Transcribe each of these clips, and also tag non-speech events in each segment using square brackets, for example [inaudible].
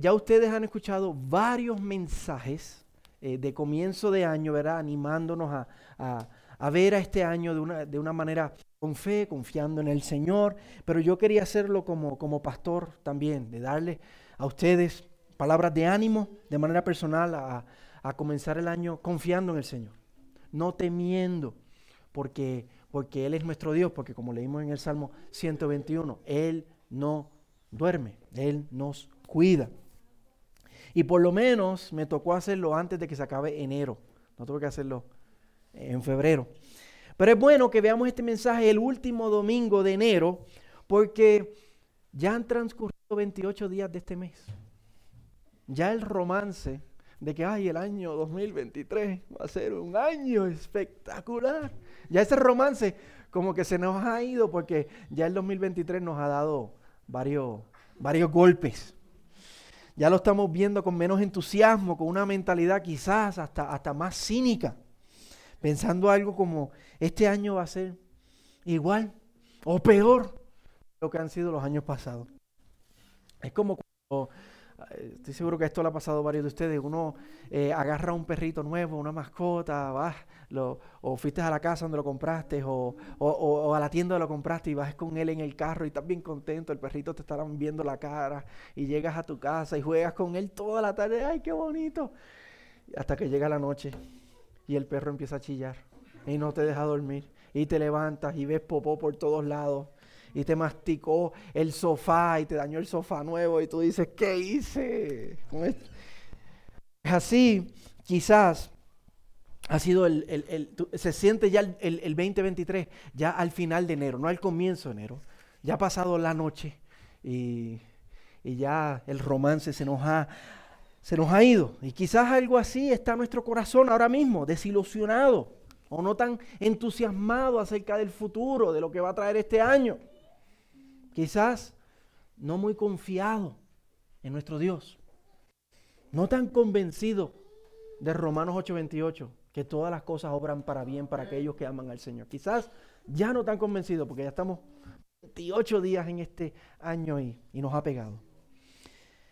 ya ustedes han escuchado varios mensajes eh, de comienzo de año, ¿verdad? Animándonos a, ver a este año de una, de una, manera con fe, confiando en el Señor. Pero yo quería hacerlo como, como pastor también, de darle a ustedes palabras de ánimo de manera personal a, a comenzar el año confiando en el Señor, no temiendo, porque, porque Él es nuestro Dios, porque como leímos en el Salmo 121, Él no duerme, Él nos cuida. Y por lo menos me tocó hacerlo antes de que se acabe enero. No tuve que hacerlo en febrero. Pero es bueno que veamos este mensaje el último domingo de enero, porque ya han transcurrido 28 días de este mes. Ya el romance de que ay, el año 2023 va a ser un año espectacular. Ya ese romance como que se nos ha ido porque ya el 2023 nos ha dado varios, varios golpes. Ya lo estamos viendo con menos entusiasmo, con una mentalidad quizás hasta, hasta más cínica, pensando algo como este año va a ser igual o peor lo que han sido los años pasados. Es como cuando estoy seguro que esto le ha pasado a varios de ustedes, uno eh, agarra un perrito nuevo, una mascota, vas, o fuiste a la casa donde lo compraste, o, o, a la tienda donde lo compraste y vas con él en el carro y estás bien contento, el perrito te estará viendo la cara, y llegas a tu casa y juegas con él toda la tarde, ¡ay, qué bonito! Hasta que llega la noche y el perro empieza a chillar y no te deja dormir, y te levantas y ves popó por todos lados y te masticó el sofá y te dañó el sofá nuevo y tú dices, ¿qué hice? Es así, quizás ha sido el, se siente ya el, el, 2023, ya al final de enero, no al comienzo de enero. Ya ha pasado la noche y, y ya el romance se nos ha se nos ha ido. Y quizás algo así está nuestro corazón ahora mismo, desilusionado o no tan entusiasmado acerca del futuro, de lo que va a traer este año. Quizás no muy confiado en nuestro Dios. No tan convencido de Romanos 8:28, que todas las cosas obran para bien para aquellos que aman al Señor. Quizás ya no tan convencido porque ya estamos 28 días en este año y, y nos ha pegado.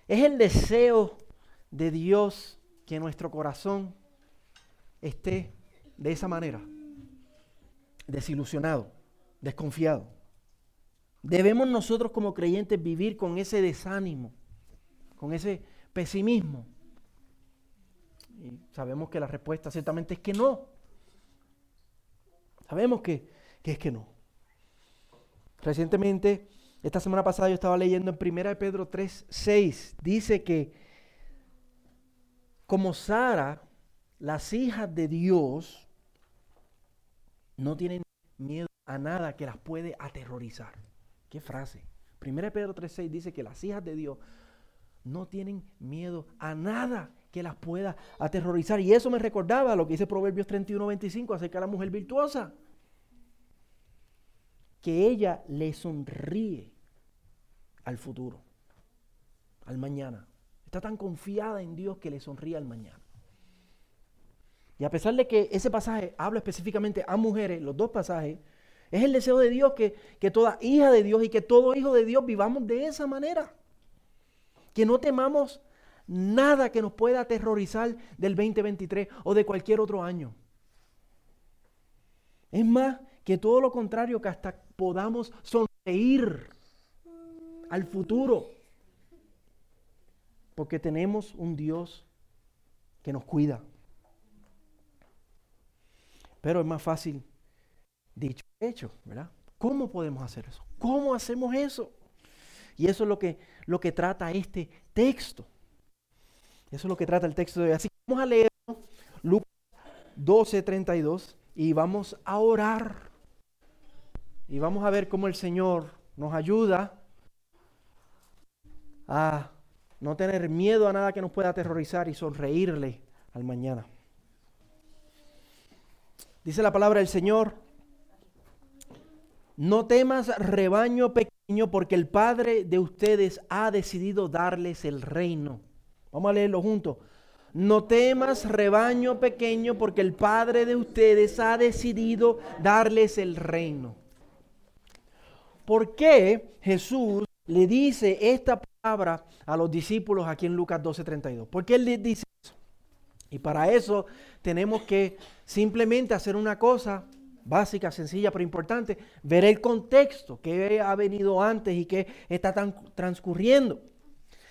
Es el deseo de Dios que nuestro corazón esté de esa manera, desilusionado, desconfiado. Debemos nosotros como creyentes vivir con ese desánimo, con ese pesimismo. Y sabemos que la respuesta ciertamente es que no. Sabemos que, es que no. Recientemente, esta semana pasada yo estaba leyendo en 1 Pedro 3, 6, dice que como Sara, las hijas de Dios no tienen miedo a nada que las puede aterrorizar. ¿Qué frase? 1 Pedro 3.6 dice que las hijas de Dios no tienen miedo a nada que las pueda aterrorizar. Y eso me recordaba lo que dice Proverbios 31.25 acerca de la mujer virtuosa. Que ella le sonríe al futuro, al mañana. Está tan confiada en Dios que le sonríe al mañana. Y a pesar de que ese pasaje habla específicamente a mujeres, los dos pasajes, es el deseo de Dios que, que toda hija de Dios y que todo hijo de Dios vivamos de esa manera. Que no temamos nada que nos pueda aterrorizar del 2023 o de cualquier otro año. Es más, que todo lo contrario, que hasta podamos sonreír al futuro. Porque tenemos un Dios que nos cuida. Pero es más fácil hecho, ¿verdad? ¿Cómo podemos hacer eso? ¿Cómo hacemos eso? Y eso es lo que, lo que trata este texto. Eso es lo que trata el texto de hoy. Así que vamos a leer Lucas 12, 32 y vamos a orar. Y vamos a ver cómo el Señor nos ayuda a no tener miedo a nada que nos pueda aterrorizar y sonreírle al mañana. Dice la palabra del Señor, no temas rebaño pequeño porque el Padre de ustedes ha decidido darles el reino. Vamos a leerlo juntos. No temas rebaño pequeño porque el Padre de ustedes ha decidido darles el reino. ¿Por qué Jesús le dice esta palabra a los discípulos aquí en Lucas 12:32. ¿Por qué él dice eso? Y para eso tenemos que simplemente hacer una cosa básica, sencilla, pero importante, ver el contexto, qué ha venido antes y qué está transcurriendo.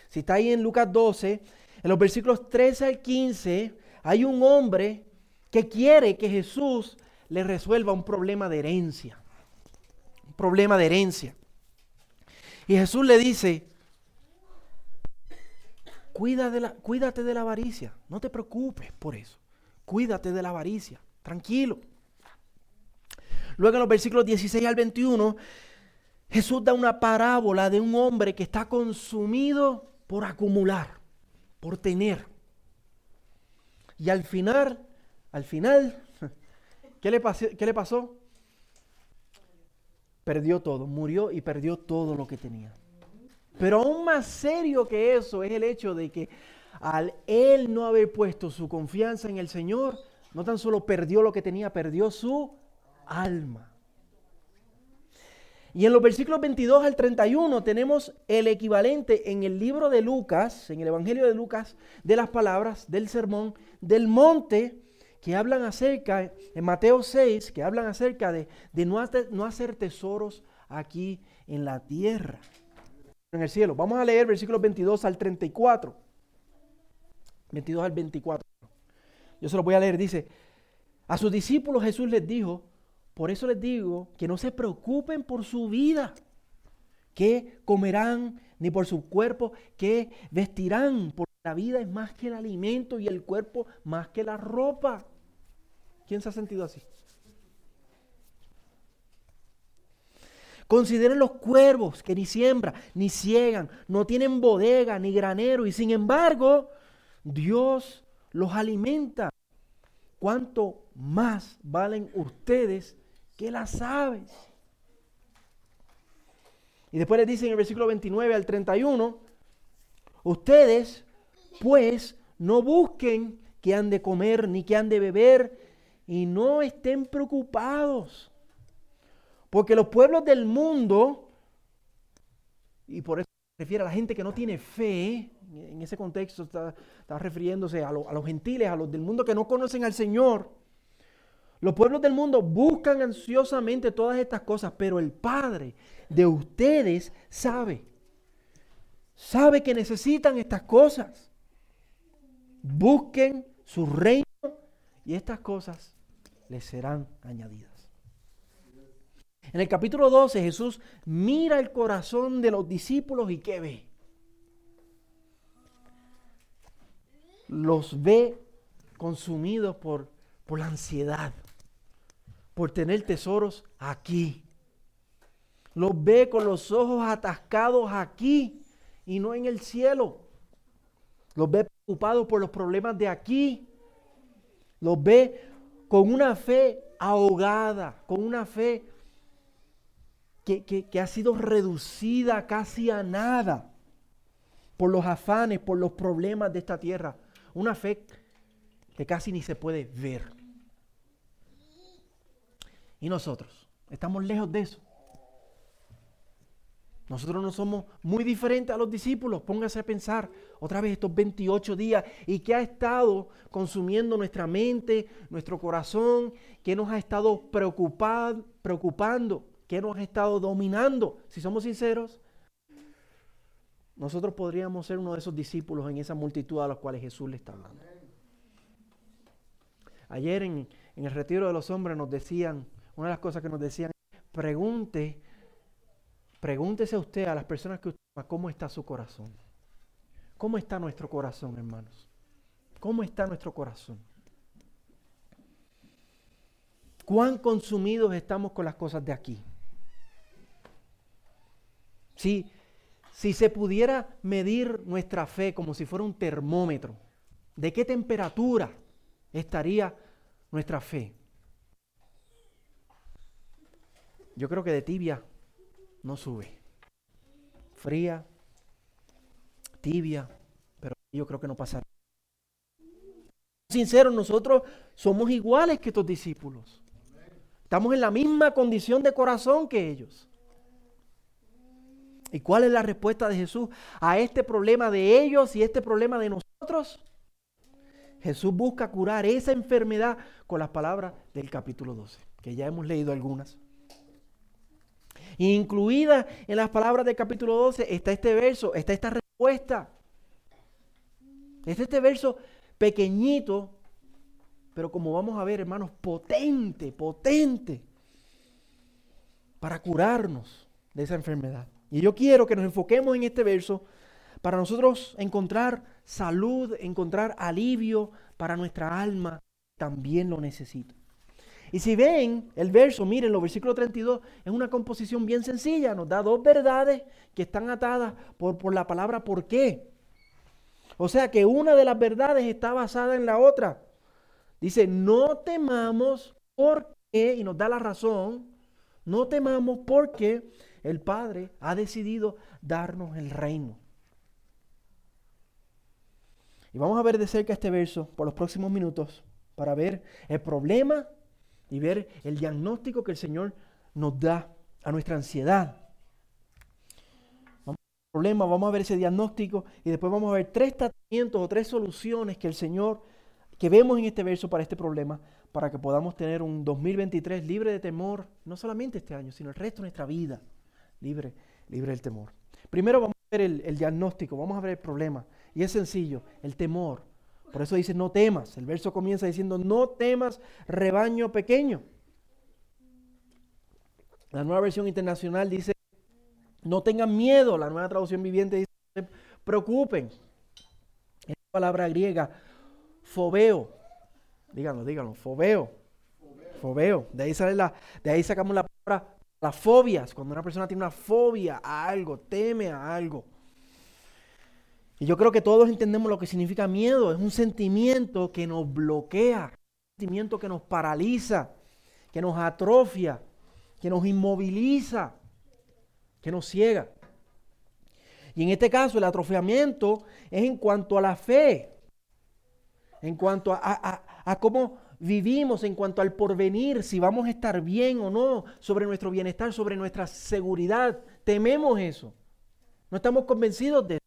Si está ahí en Lucas 12, en los versículos 13 al 15, hay un hombre que quiere que Jesús le resuelva un problema de herencia. Un problema de herencia. Y Jesús le dice, Cuida de la, cuídate de la avaricia, no te preocupes por eso. Cuídate de la avaricia, tranquilo. Luego en los versículos 16 al 21, Jesús da una parábola de un hombre que está consumido por acumular, por tener. Y al final, al final, [laughs] ¿qué le, pasó. Perdió todo, murió y perdió todo lo que tenía. Pero aún más serio que eso es el hecho de que al él no haber puesto su confianza en el Señor, no tan solo perdió lo que tenía, perdió su alma. Y en los versículos 22 al 31 tenemos el equivalente en el libro de Lucas, en el Evangelio de Lucas, de las palabras del sermón del monte que hablan acerca, en Mateo 6, que hablan acerca de, no, hacer, no hacer tesoros aquí en la tierra, en el cielo. Vamos a leer versículos 22 al 34. 22 al 24. Yo se lo voy a leer. Dice, a sus discípulos Jesús les dijo, por eso les digo que no se preocupen por su vida, que comerán, ni por su cuerpo, que vestirán, porque la vida es más que el alimento y el cuerpo más que la ropa. ¿Quién se ha sentido así? Consideren los cuervos que ni siembran, ni ciegan, no tienen bodega, ni granero, y sin embargo, Dios los alimenta. ¿Cuánto más valen ustedes que las aves. Y después les dice en el versículo 29 al 31, ustedes pues no busquen que han de comer ni que han de beber y no estén preocupados. Porque los pueblos del mundo, y por eso se refiere a la gente que no tiene fe, en ese contexto está, refiriéndose a, a los gentiles, a los del mundo que no conocen al Señor, los pueblos del mundo buscan ansiosamente todas estas cosas, pero el Padre de ustedes sabe. Sabe que necesitan estas cosas. Busquen su reino y estas cosas les serán añadidas. En el capítulo 12 Jesús mira el corazón de los discípulos y ¿qué ve? Los ve consumidos por, por la ansiedad por tener tesoros aquí. Los ve con los ojos atascados aquí y no en el cielo. Los ve preocupados por los problemas de aquí. Los ve con una fe ahogada, con una fe que, que, ha sido reducida casi a nada por los afanes, por los problemas de esta tierra. Una fe que casi ni se puede ver. ¿Y nosotros? Estamos lejos de eso. Nosotros no somos muy diferentes a los discípulos. Póngase a pensar otra vez estos 28 días y qué ha estado consumiendo nuestra mente, nuestro corazón, qué nos ha estado preocupando, qué nos ha estado dominando. Si somos sinceros, nosotros podríamos ser uno de esos discípulos en esa multitud a los cuales Jesús le está hablando. Ayer en el retiro de los hombres nos decían una de las cosas que nos decían, pregunte, pregúntese usted, a las personas que usted ama, cómo está su corazón. ¿Cómo está nuestro corazón, hermanos? ¿Cómo está nuestro corazón? ¿Cuán consumidos estamos con las cosas de aquí? Si, si se pudiera medir nuestra fe como si fuera un termómetro, ¿de qué temperatura estaría nuestra fe? Yo creo que de tibia no sube. Fría, tibia, pero yo creo que no pasa. Sinceros, nosotros somos iguales que estos discípulos. Estamos en la misma condición de corazón que ellos. ¿Y cuál es la respuesta de Jesús a este problema de ellos y este problema de nosotros? Jesús busca curar esa enfermedad con las palabras del capítulo 12, que ya hemos leído algunas. Incluida en las palabras del capítulo 12 está este verso, está esta respuesta. Es este verso pequeñito, pero como vamos a ver, hermanos, potente, potente, para curarnos de esa enfermedad. Y yo quiero que nos enfoquemos en este verso para nosotros encontrar salud, encontrar alivio para nuestra alma, también lo necesita. Y si ven el verso, miren, los versículos 32 es una composición bien sencilla, nos da dos verdades que están atadas por, por la palabra por qué. O sea que una de las verdades está basada en la otra. Dice, no temamos porque, y nos da la razón, no temamos porque el Padre ha decidido darnos el reino. Y vamos a ver de cerca este verso por los próximos minutos para ver el problema y ver el diagnóstico que el Señor nos da a nuestra ansiedad. Vamos a problema, vamos a ver ese diagnóstico y después vamos a ver tres tratamientos o tres soluciones que el Señor, que vemos en este verso para este problema, para que podamos tener un 2023 libre de temor, no solamente este año, sino el resto de nuestra vida libre, libre del temor. Primero vamos a ver el, diagnóstico, vamos a ver el problema. Y es sencillo, el temor. Por eso dice, no temas. El verso comienza diciendo, no temas, rebaño pequeño. La nueva versión internacional dice, no tengan miedo. La nueva traducción viviente dice, no se preocupen. Es la palabra griega, fobeo. Díganlo, díganlo, fobeo. Fobeo. De ahí sale la, de ahí sacamos la palabra las fobias, cuando una persona tiene una fobia a algo, teme a algo. Y yo creo que todos entendemos lo que significa miedo. Es un sentimiento que nos bloquea, un sentimiento que nos paraliza, que nos atrofia, que nos inmoviliza, que nos ciega. Y en este caso el atrofiamiento es en cuanto a la fe, en cuanto a, a, a cómo vivimos en cuanto al porvenir, si vamos a estar bien o no, sobre nuestro bienestar, sobre nuestra seguridad. Tememos eso. No estamos convencidos de eso.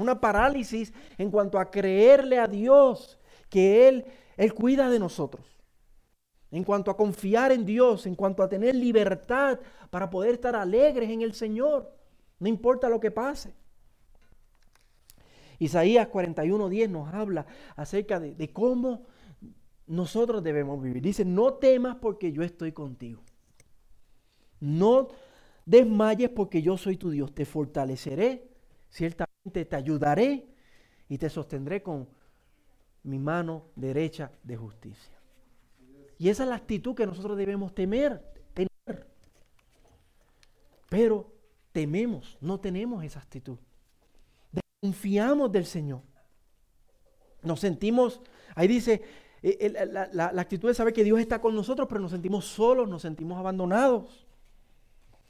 Una parálisis en cuanto a creerle a Dios que Él, Él cuida de nosotros. En cuanto a confiar en Dios, en cuanto a tener libertad para poder estar alegres en el Señor. No importa lo que pase. Isaías 41:10 nos habla acerca de, de cómo nosotros debemos vivir. Dice, no temas porque yo estoy contigo. No desmayes porque yo soy tu Dios. Te fortaleceré, ciertamente te ayudaré y te sostendré con mi mano derecha de justicia. Y esa es la actitud que nosotros debemos temer, tener. Pero tememos, no tenemos esa actitud. Confiamos del Señor. Nos sentimos, ahí dice, eh, la, actitud de saber que Dios está con nosotros, pero nos sentimos solos, nos sentimos abandonados.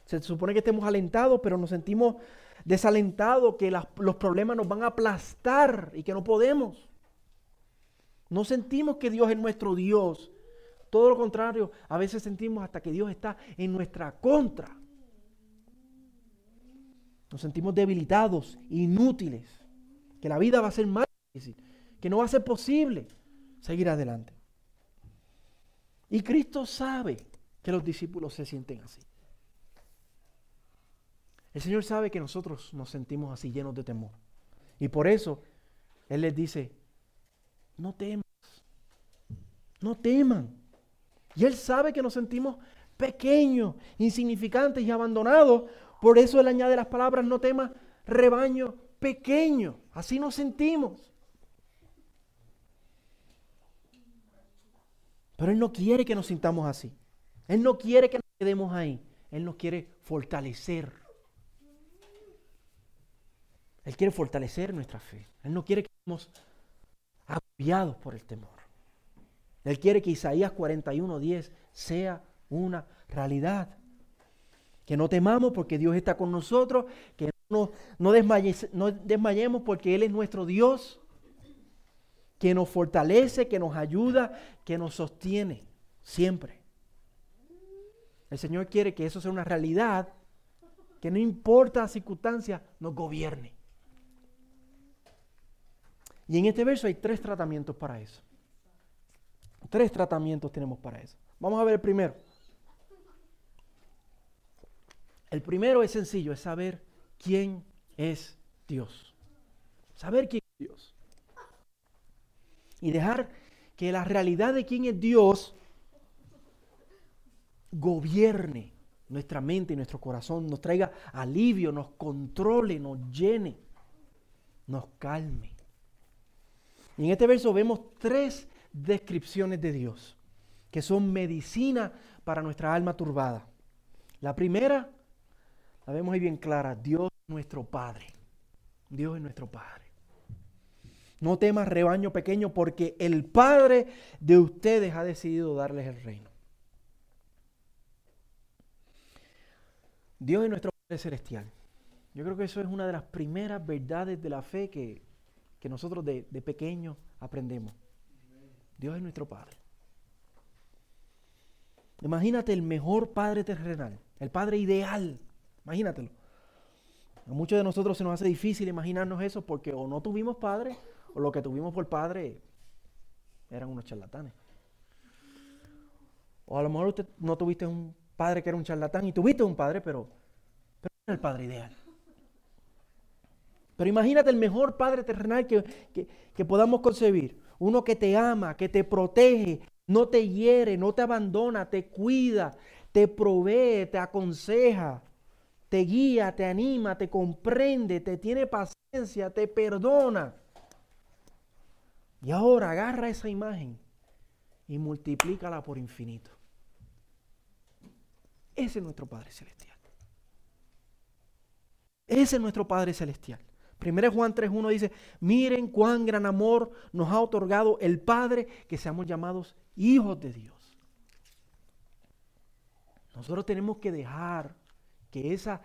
Se supone que estemos alentados, pero nos sentimos desalentados, que los problemas nos van a aplastar y que no podemos. No sentimos que Dios es nuestro Dios. Todo lo contrario, a veces sentimos hasta que Dios está en nuestra contra. Nos sentimos debilitados, inútiles, que la vida va a ser más difícil, que no va a ser posible seguir adelante. Y Cristo sabe que los discípulos se sienten así. El Señor sabe que nosotros nos sentimos así llenos de temor. Y por eso Él les dice, no temas, no teman. Y Él sabe que nos sentimos pequeños, insignificantes y abandonados. Por eso Él añade las palabras, no temas, rebaño pequeño. Así nos sentimos. Pero Él no quiere que nos sintamos así. Él no quiere que nos quedemos ahí. Él nos quiere fortalecer. Él quiere fortalecer nuestra fe. Él no quiere que estemos agobiados por el temor. Él quiere que Isaías 41:10 sea una realidad. Que no temamos porque Dios está con nosotros, que no, desmayemos porque Él es nuestro Dios, que nos fortalece, que nos ayuda, que nos sostiene siempre. El Señor quiere que eso sea una realidad que no importa la circunstancia, nos gobierne. Y en este verso hay tres tratamientos para eso. Tres tratamientos tenemos para eso. Vamos a ver el primero. El primero es sencillo, es saber quién es Dios. Saber quién es Dios. Y dejar que la realidad de quién es Dios gobierne nuestra mente y nuestro corazón, nos traiga alivio, nos controle, nos llene, nos calme. Y en este verso vemos tres descripciones de Dios que son medicina para nuestra alma turbada. La primera, la vemos ahí bien clara, Dios es nuestro Padre. Dios es nuestro Padre. No temas rebaño pequeño porque el Padre de ustedes ha decidido darles el reino. Dios es nuestro Padre Celestial. Yo creo que eso es una de las primeras verdades de la fe que, nosotros de, de pequeños aprendemos. Dios es nuestro Padre. Imagínate el mejor Padre terrenal, el Padre ideal. Imagínatelo. A muchos de nosotros se nos hace difícil imaginarnos eso porque o no tuvimos padre o lo que tuvimos por padre eran unos charlatanes. O a lo mejor usted no tuviste un padre que era un charlatán y tuviste un padre, pero, pero era el padre ideal. Pero imagínate el mejor padre terrenal que, que, podamos concebir. Uno que te ama, que te protege, no te hiere, no te abandona, te cuida, te provee, te aconseja, te guía, te anima, te comprende, te tiene paciencia, te perdona. Y ahora agarra esa imagen y multiplícala por infinito. Ese es nuestro Padre Celestial. Ese es nuestro Padre Celestial. 1 Juan 3.1 dice, miren cuán gran amor nos ha otorgado el Padre que seamos llamados hijos de Dios. Nosotros tenemos que dejar que esa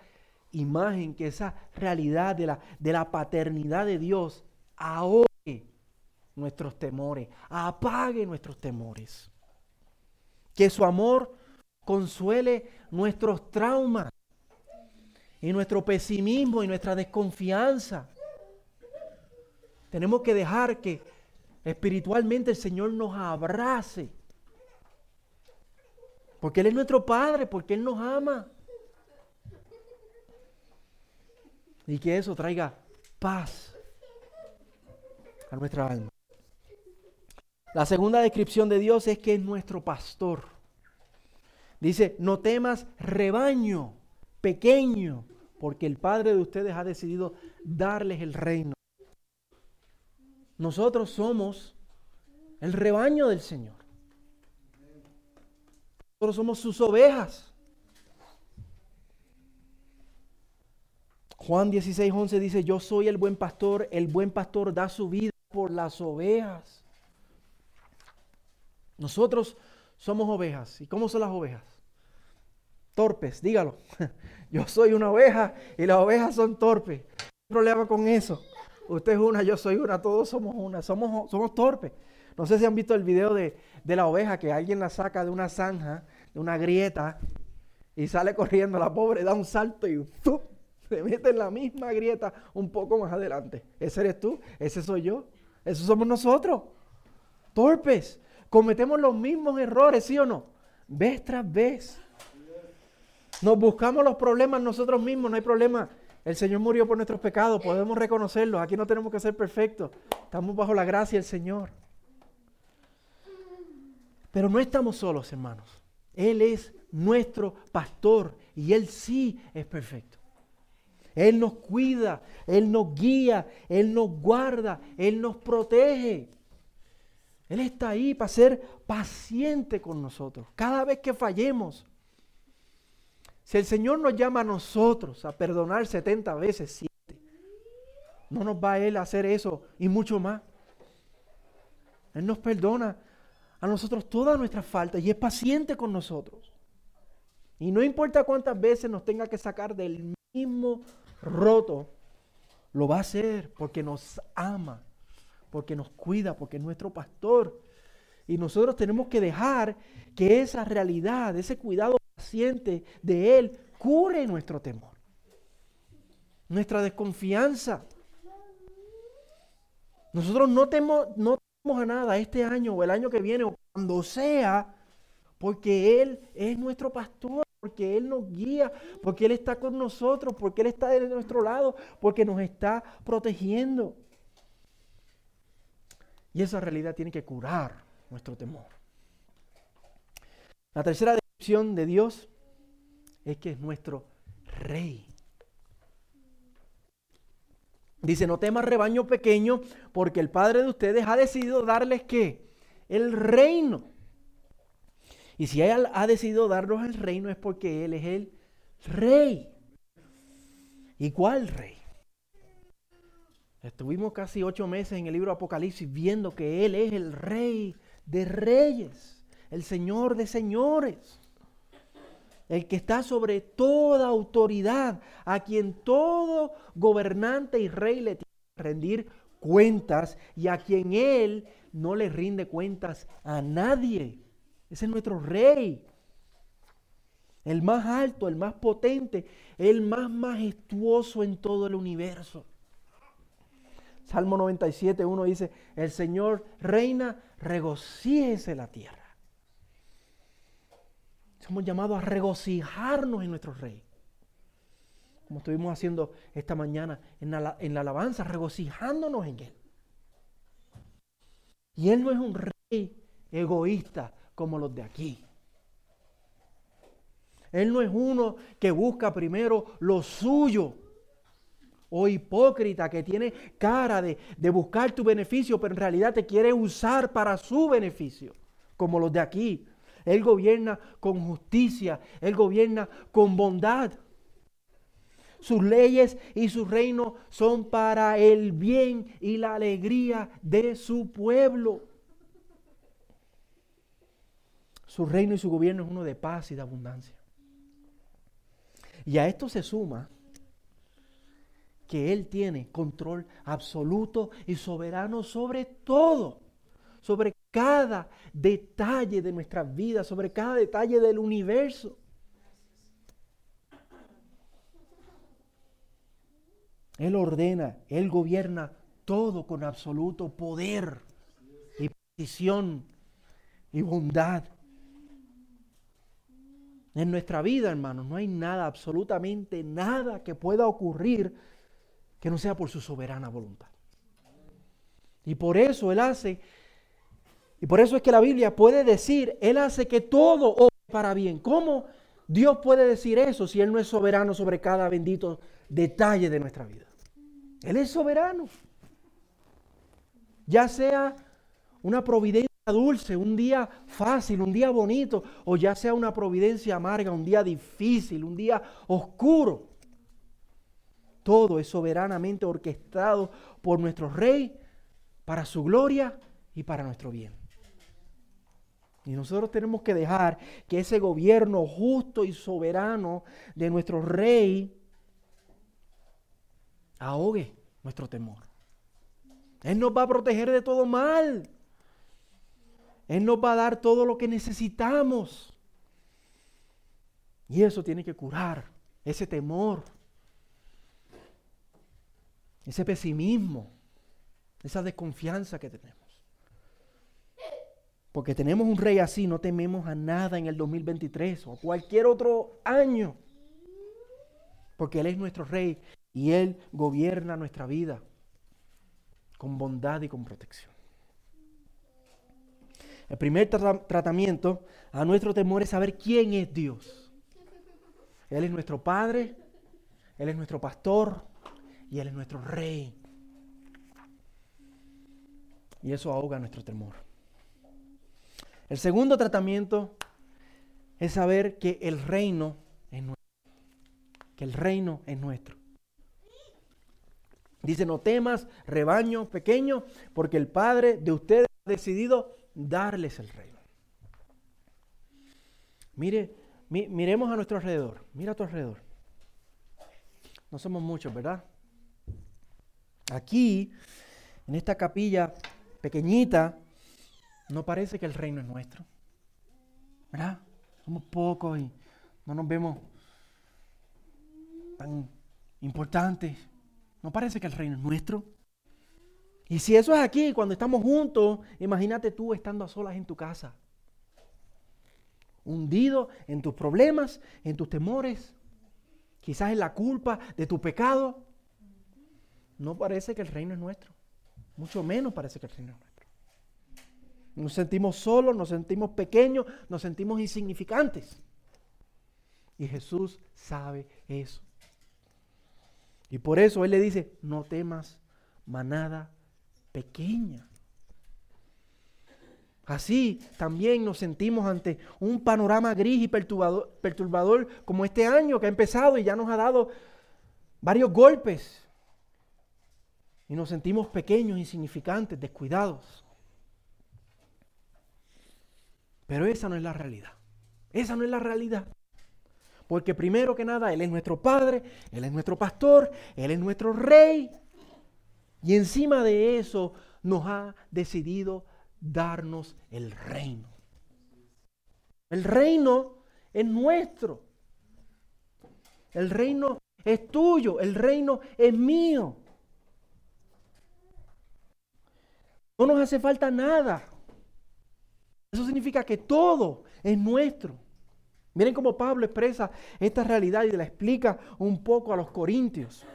imagen, que esa realidad de la, de la paternidad de Dios ahogue nuestros temores, apague nuestros temores. Que su amor consuele nuestros traumas y nuestro pesimismo y nuestra desconfianza. Tenemos que dejar que espiritualmente el Señor nos abrace. Porque Él es nuestro Padre, porque Él nos ama. Y que eso traiga paz a nuestra alma. La segunda descripción de Dios es que es nuestro pastor. Dice, no temas rebaño pequeño, porque el Padre de ustedes ha decidido darles el reino. Nosotros somos el rebaño del Señor. Nosotros somos sus ovejas. Juan 16, 11 dice, yo soy el buen pastor, el buen pastor da su vida por las ovejas. Nosotros somos ovejas. ¿Y cómo son las ovejas? Torpes, dígalo. [laughs] Yo soy una oveja y las ovejas son torpes. ¿Qué problema con eso? Usted es una, yo soy una, todos somos una, somos, somos torpes. No sé si han visto el video de, la oveja que alguien la saca de una zanja, de una grieta, y sale corriendo. La pobre da un salto y se mete en la misma grieta un poco más adelante. Ese eres tú, ese soy yo, esos somos nosotros. Torpes. Cometemos los mismos errores, ¿sí o no? Vez tras vez. Nos buscamos los problemas nosotros mismos, no hay problema. El Señor murió por nuestros pecados, podemos reconocerlos. Aquí no tenemos que ser perfectos. Estamos bajo la gracia del Señor. Pero no estamos solos, hermanos. Él es nuestro pastor y Él sí es perfecto. Él nos cuida, Él nos guía, Él nos guarda, Él nos protege. Él está ahí para ser paciente con nosotros. Cada vez que fallemos, si el Señor nos llama a nosotros a perdonar 70 veces 7, no nos va a Él a hacer eso y mucho más. Él nos perdona a nosotros todas nuestras faltas y es paciente con nosotros. Y no importa cuántas veces nos tenga que sacar del mismo roto, lo va a hacer porque nos ama, porque nos cuida, porque es nuestro pastor. Y nosotros tenemos que dejar que esa realidad, ese cuidado de Él cure nuestro temor. nuestra desconfianza. Nosotros no tememos, no a nada este año o el año que viene o cuando sea, porque Él es nuestro pastor, porque Él nos guía, porque Él está con nosotros, porque Él está de nuestro lado, porque nos está protegiendo. Y esa realidad tiene que curar nuestro temor. La tercera de Dios es que es nuestro rey. Dice, no temas rebaño pequeño, porque el Padre de ustedes ha decidido darles qué? El reino. Y si Él ha decidido darnos el reino es porque Él es el rey. ¿Y cuál rey? Estuvimos casi ocho meses en el libro Apocalipsis viendo que Él es el rey de reyes, el Señor de señores, el que está sobre toda autoridad, a quien todo gobernante y rey le tiene que rendir cuentas y a quien Él no le rinde cuentas a nadie. Ese es nuestro rey. El más alto, el más potente, el más majestuoso en todo el universo. Salmo 97, 1 dice, el Señor reina, regocíjese la tierra. Somos llamados a regocijarnos en nuestro Rey. Como estuvimos haciendo esta mañana en la, en la alabanza, regocijándonos en Él. Y Él no es un rey egoísta como los de aquí. Él no es uno que busca primero lo suyo o hipócrita que tiene cara de, buscar tu beneficio, pero en realidad te quiere usar para su beneficio, como los de aquí. Él gobierna con justicia, Él gobierna con bondad. Sus leyes y su reino son para el bien y la alegría de su pueblo. Su reino y su gobierno es uno de paz y de abundancia. Y a esto se suma que Él tiene control absoluto y soberano sobre todo, sobre cada detalle de nuestra vida, sobre cada detalle del universo. Él ordena, Él gobierna todo con absoluto poder y precisión y bondad. En nuestra vida, hermanos, no hay nada, absolutamente nada que pueda ocurrir que no sea por su soberana voluntad. Y por eso Él hace, y por eso es que la Biblia puede decir, Él hace que todo obre para bien. ¿Cómo Dios puede decir eso si Él no es soberano sobre cada bendito detalle de nuestra vida? Él es soberano. Ya sea una providencia dulce, un día fácil, un día bonito, o ya sea una providencia amarga, un día difícil, un día oscuro. Todo es soberanamente orquestado por nuestro Rey para su gloria y para nuestro bien. Y nosotros tenemos que dejar que ese gobierno justo y soberano de nuestro Rey ahogue nuestro temor. Él nos va a proteger de todo mal. Él nos va a dar todo lo que necesitamos. Y eso tiene que curar ese temor ese pesimismo, esa desconfianza que tenemos. Porque tenemos un rey así, no tememos a nada en el 2023 o cualquier otro año. Porque Él es nuestro rey y Él gobierna nuestra vida con bondad y con protección. El primer tratamiento a nuestro temor es saber quién es Dios. Él es nuestro Padre, Él es nuestro pastor, y Él es nuestro rey. Y eso ahoga nuestro temor. El segundo tratamiento es saber que el reino es nuestro. Que el reino es nuestro. Dice, no temas, rebaño pequeño, porque el Padre de ustedes ha decidido darles el reino. Mire, miremos a nuestro alrededor. Mira a tu alrededor. No somos muchos, ¿verdad? Aquí, en esta capilla pequeñita, no parece que el reino es nuestro. ¿Verdad? Somos pocos y no nos vemos tan importante. ¿No parece que el reino es nuestro? Y si eso es aquí, cuando estamos juntos, imagínate tú estando a solas en tu casa. Hundido en tus problemas, en tus temores, quizás en la culpa de tu pecado. No parece que el reino es nuestro. Mucho menos parece que el reino es nuestro. Nos sentimos solos, nos sentimos pequeños, nos sentimos insignificantes. Y Jesús sabe eso. Y por eso Él le dice, no temas manada pequeña. Así también nos sentimos ante un panorama gris y perturbador, como este año que ha empezado y ya nos ha dado varios golpes. Y nos sentimos pequeños, insignificantes, descuidados. Pero esa no es la realidad. Esa no es la realidad. Porque primero que nada, Él es nuestro Padre, Él es nuestro pastor, Él es nuestro Rey. Y encima de eso nos ha decidido darnos el reino. El reino es nuestro. El reino es tuyo. El reino es mío. No nos hace falta nada. Eso significa que todo es nuestro. Miren cómo Pablo expresa esta realidad y la explica un poco a los corintios.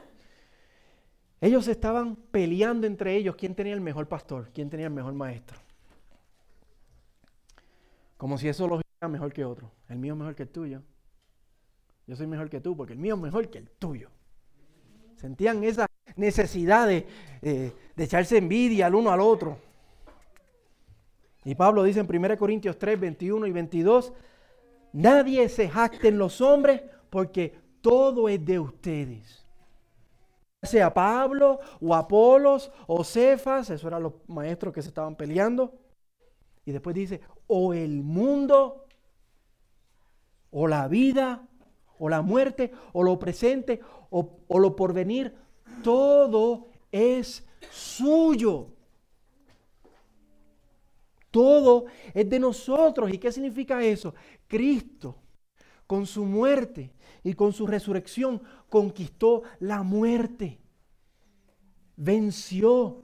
Ellos estaban peleando entre ellos quién tenía el mejor pastor, quién tenía el mejor maestro. Como si eso los hiciera mejor que otro. El mío es mejor que el tuyo. Yo soy mejor que tú porque el mío es mejor que el tuyo. Sentían esa necesidad de, de echarse envidia al uno al otro. Y Pablo dice en 1 Corintios 3, 21 y 22, nadie se jacte en los hombres porque todo es de ustedes sea Pablo o Apolos o Cefas, esos eran los maestros que se estaban peleando. Y después dice, o el mundo, o la vida, o la muerte, o lo presente, o, o lo porvenir, todo es suyo. Todo es de nosotros. ¿Y qué significa eso? Cristo, con su muerte y con su resurrección, conquistó la muerte, venció.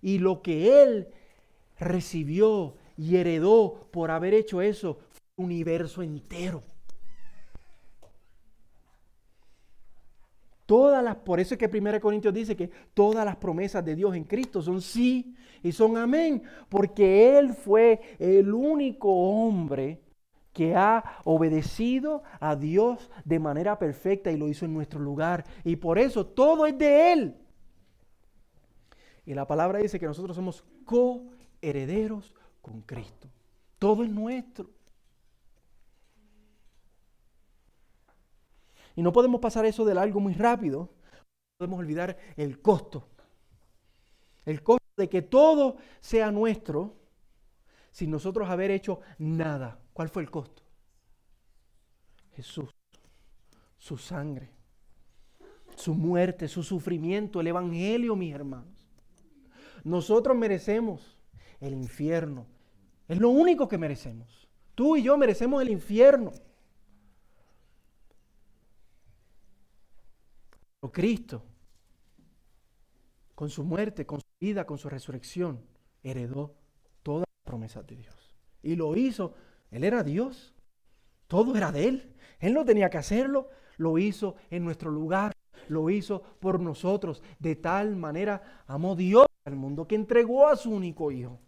Y lo que Él recibió y heredó por haber hecho eso fue el universo entero. Por eso es que 1 Corintios dice que todas las promesas de Dios en Cristo son sí y son amén, porque Él fue el único hombre que ha obedecido a Dios de manera perfecta y lo hizo en nuestro lugar. Y por eso todo es de Él. Y la palabra dice que nosotros somos coherederos con Cristo. Todo es nuestro. Y no podemos pasar eso de algo muy rápido. Podemos olvidar el costo. El costo de que todo sea nuestro sin nosotros haber hecho nada. ¿Cuál fue el costo? Jesús, su sangre, su muerte, su sufrimiento, el Evangelio, mis hermanos. Nosotros merecemos el infierno. Es lo único que merecemos. Tú y yo merecemos el infierno. Pero Cristo, con su muerte, con su vida, con su resurrección, heredó todas las promesas de Dios. Y lo hizo él era Dios. Todo era de Él. Él no tenía que hacerlo. Lo hizo en nuestro lugar. Lo hizo por nosotros. De tal manera amó Dios al mundo que entregó a su único Hijo.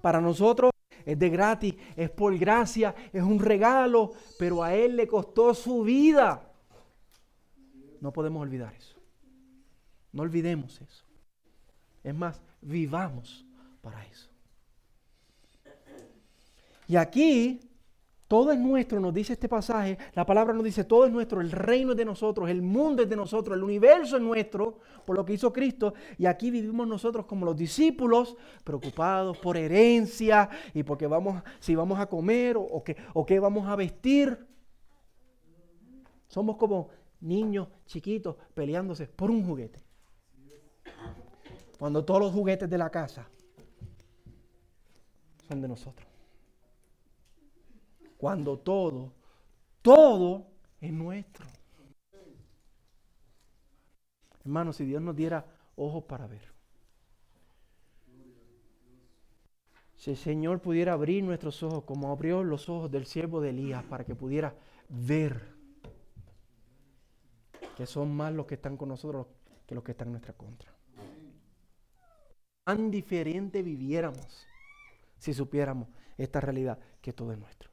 Para nosotros es de gratis, es por gracia, es un regalo, pero a Él le costó su vida. No podemos olvidar eso. No olvidemos eso. Es más, vivamos para eso. Y aquí todo es nuestro, nos dice este pasaje, la palabra nos dice, todo es nuestro, el reino es de nosotros, el mundo es de nosotros, el universo es nuestro, por lo que hizo Cristo, y aquí vivimos nosotros como los discípulos, preocupados por herencia y porque vamos, si vamos a comer o, qué, o qué vamos a vestir. Somos como niños chiquitos peleándose por un juguete. Cuando todos los juguetes de la casa son de nosotros cuando todo, todo es nuestro. Hermano, si Dios nos diera ojos para ver. Si el Señor pudiera abrir nuestros ojos como abrió los ojos del siervo de Elías para que pudiera ver que son más los que están con nosotros que los que están en nuestra contra. Tan diferente viviéramos si supiéramos esta realidad que todo es nuestro.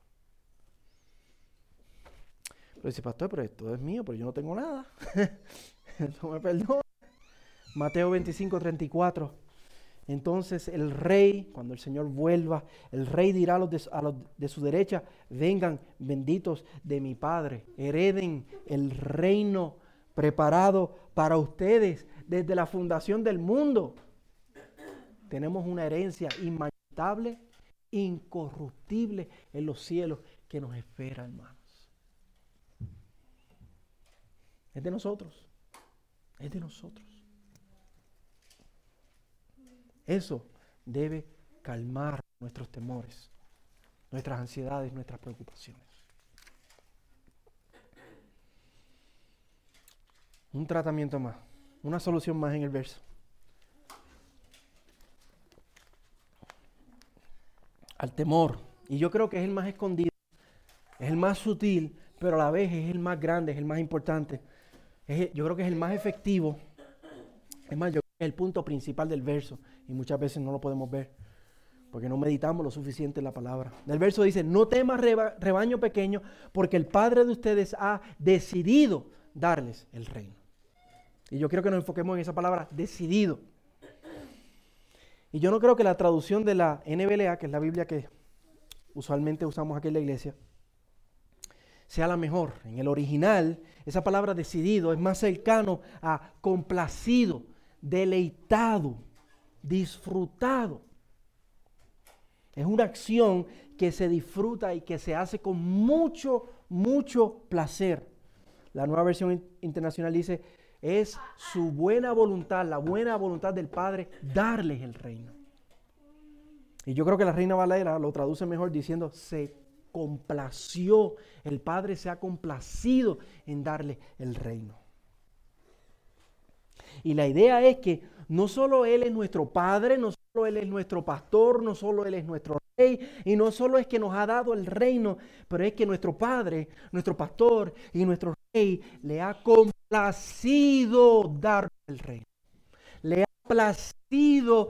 Pero dice, pastor, pero esto es mío, pero yo no tengo nada. [laughs] no me perdona. Mateo 25, 34. Entonces el rey, cuando el Señor vuelva, el rey dirá a los, de, a los de su derecha, vengan benditos de mi Padre, hereden el reino preparado para ustedes desde la fundación del mundo. Tenemos una herencia inmanitable, incorruptible en los cielos que nos espera, hermanos. Es de nosotros. Es de nosotros. Eso debe calmar nuestros temores, nuestras ansiedades, nuestras preocupaciones. Un tratamiento más, una solución más en el verso. Al temor. Y yo creo que es el más escondido, es el más sutil, pero a la vez es el más grande, es el más importante. yo creo que es el más efectivo. Es más, yo creo que es el punto principal del verso. Y muchas veces no lo podemos ver porque no meditamos lo suficiente en la palabra. El verso dice, no temas rebaño pequeño, porque el Padre de ustedes ha decidido darles el reino. Y yo quiero que nos enfoquemos en esa palabra, decidido. Y yo no creo que la traducción de la NBLA, que es la Biblia que usualmente usamos aquí en la iglesia, sea la mejor. En el original, esa palabra decidido es más cercano a complacido, deleitado, disfrutado. Es una acción que se disfruta y que se hace con mucho, mucho placer. La nueva versión internacional dice, es su buena voluntad, la buena voluntad del Padre, darles el reino. Y yo creo que la Reina Valera lo traduce mejor diciendo, se complació, el Padre se ha complacido en darle el reino. Y la idea es que no solo Él es nuestro Padre, no solo Él es nuestro pastor, no solo Él es nuestro rey, y no solo es que nos ha dado el reino, pero es que nuestro Padre, nuestro pastor y nuestro le ha placido darnos el reino. Le ha placido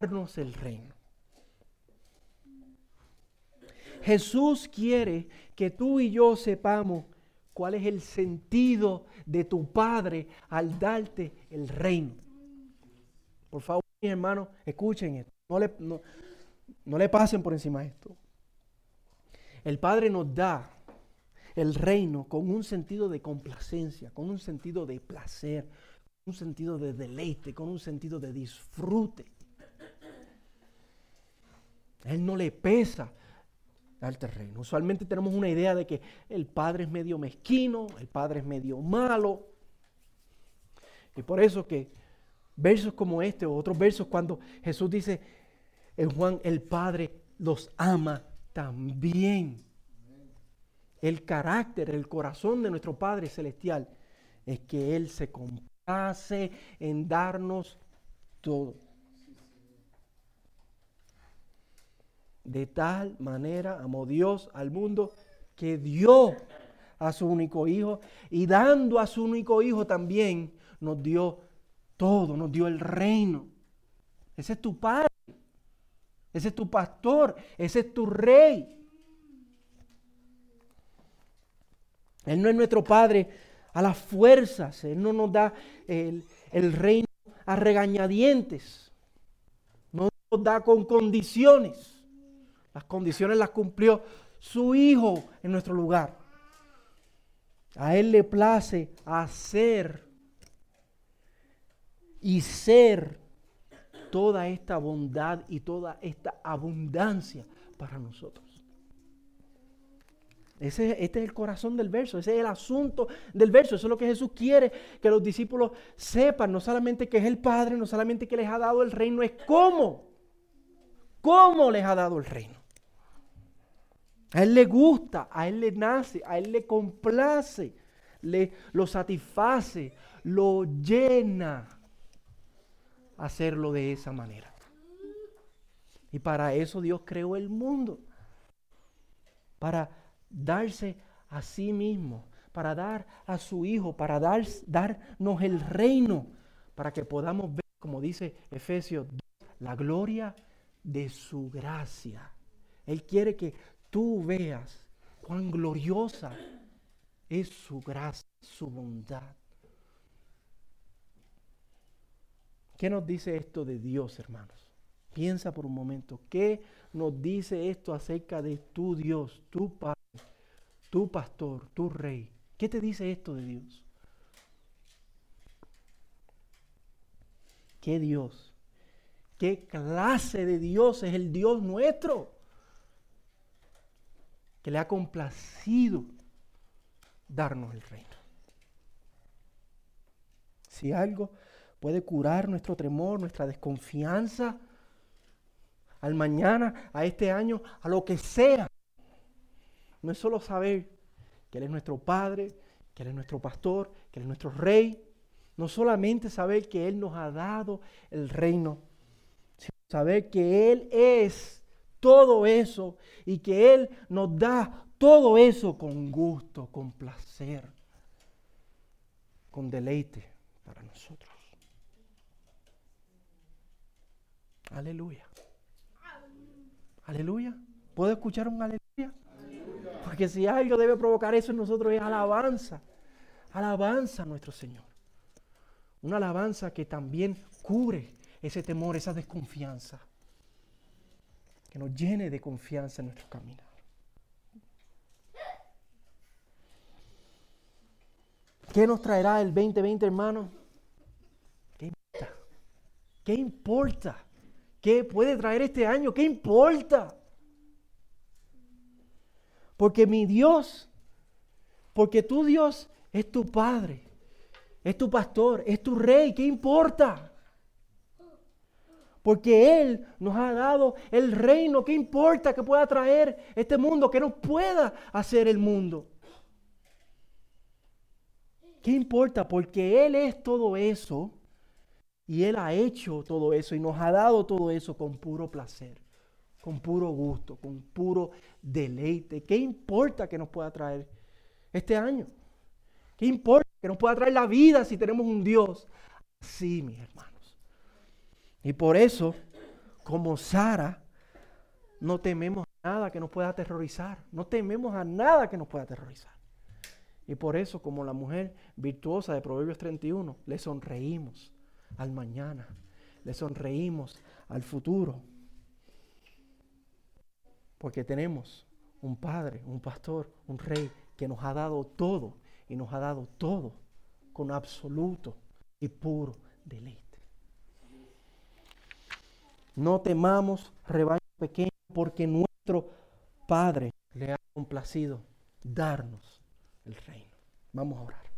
darnos el reino. Jesús quiere que tú y yo sepamos cuál es el sentido de tu Padre al darte el reino. Por favor, mis hermanos, escuchen esto. No le, no, no le pasen por encima esto. El Padre nos da el reino con un sentido de complacencia, con un sentido de placer, con un sentido de deleite, con un sentido de disfrute. A él no le pesa darte reino. Usualmente tenemos una idea de que el Padre es medio mezquino, el Padre es medio malo. Y por eso que versos como este o otros versos cuando Jesús dice en Juan, el Padre los ama también el carácter, el corazón de nuestro Padre Celestial es que Él se complace en darnos todo. De tal manera amó Dios al mundo que dio a su único hijo y dando a su único hijo también nos dio todo, nos dio el reino. Ese es tu padre, ese es tu pastor, ese es tu rey. Él no es nuestro Padre a las fuerzas. Él no nos da el, reino a regañadientes. No nos da con condiciones. Las condiciones las cumplió su Hijo en nuestro lugar. A Él le place hacer y ser toda esta bondad y toda esta abundancia para nosotros este es el corazón del verso, ese es el asunto del verso. Eso es lo que Jesús quiere que los discípulos sepan, no solamente que es el Padre, no solamente que les ha dado el reino, es cómo, cómo les ha dado el reino. A Él le gusta, a Él le nace, a Él le complace, le, lo satisface, lo llena hacerlo de esa manera. Y para eso Dios creó el mundo. Para darse a sí mismo, para dar a su Hijo, para dar, darnos el reino, para que podamos ver, como dice Efesios, la gloria de su gracia. Él quiere que tú veas cuán gloriosa es su gracia, su bondad. ¿Qué nos dice esto de Dios, hermanos? Piensa por un momento, ¿qué nos dice esto acerca de tu Dios, tu Padre, tu pastor, tu rey? ¿Qué te dice esto de Dios? ¿Qué Dios? ¿Qué clase de Dios es el Dios nuestro? Que le ha complacido darnos el reino. Si algo puede curar nuestro temor, nuestra desconfianza, al mañana, a este año, a lo que sea, no es solo saber que Él es nuestro Padre, que Él es nuestro pastor, que Él es nuestro Rey, no solamente saber que Él nos ha dado el reino, sino saber que Él es todo eso y que Él nos da todo eso con gusto, con placer, con deleite para nosotros. Aleluya. Aleluya. ¿Puedo escuchar un aleluya? Porque si algo debe provocar eso en nosotros es alabanza. Alabanza a nuestro Señor. Una alabanza que también cubre ese temor, esa desconfianza. Que nos llene de confianza en nuestro caminar. ¿Qué nos traerá el 2020, hermano? ¿Qué importa? ¿Qué importa? ¿Qué puede traer este año? ¿Qué importa? Porque mi Dios, porque tu Dios es tu Padre, es tu pastor, es tu rey, ¿qué importa? Porque Él nos ha dado el reino, ¿qué importa que pueda traer este mundo, que nos pueda hacer el mundo? ¿Qué importa? Porque Él es todo eso y Él ha hecho todo eso y nos ha dado todo eso con puro placer, con puro gusto, con puro deleite. ¿Qué importa que nos pueda traer este año? ¿Qué importa que nos pueda traer la vida si tenemos un Dios así, mis hermanos? Y por eso, como Sara, no tememos a nada que nos pueda aterrorizar. No tememos a nada que nos pueda aterrorizar. Y por eso, como la mujer virtuosa de Proverbios 31, le sonreímos al mañana, le sonreímos al futuro. Porque tenemos un padre, un pastor, un rey que nos ha dado todo y nos ha dado todo con absoluto y puro deleite. No temamos rebaño pequeño porque nuestro Padre le ha complacido darnos el reino. Vamos a orar.